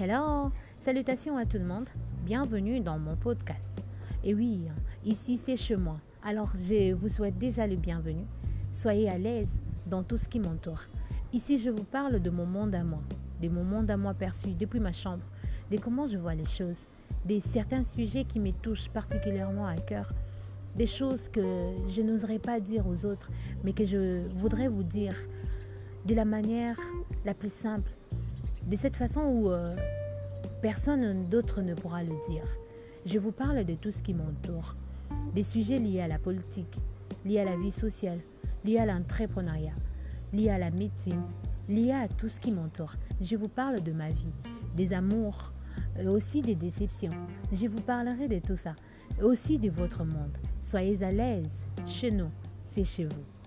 Hello, salutations à tout le monde, bienvenue dans mon podcast. Et oui, ici c'est chez moi, alors je vous souhaite déjà le bienvenu. Soyez à l'aise dans tout ce qui m'entoure. Ici je vous parle de mon monde à moi, de mon monde à moi perçu depuis ma chambre, de comment je vois les choses, des certains sujets qui me touchent particulièrement à cœur, des choses que je n'oserais pas dire aux autres, mais que je voudrais vous dire de la manière la plus simple, de cette façon où euh, personne d'autre ne pourra le dire. Je vous parle de tout ce qui m'entoure, des sujets liés à la politique, liés à la vie sociale, liés à l'entrepreneuriat, liés à la médecine, liés à tout ce qui m'entoure. Je vous parle de ma vie, des amours, et aussi des déceptions. Je vous parlerai de tout ça, aussi de votre monde. Soyez à l'aise. Chez nous, c'est chez vous.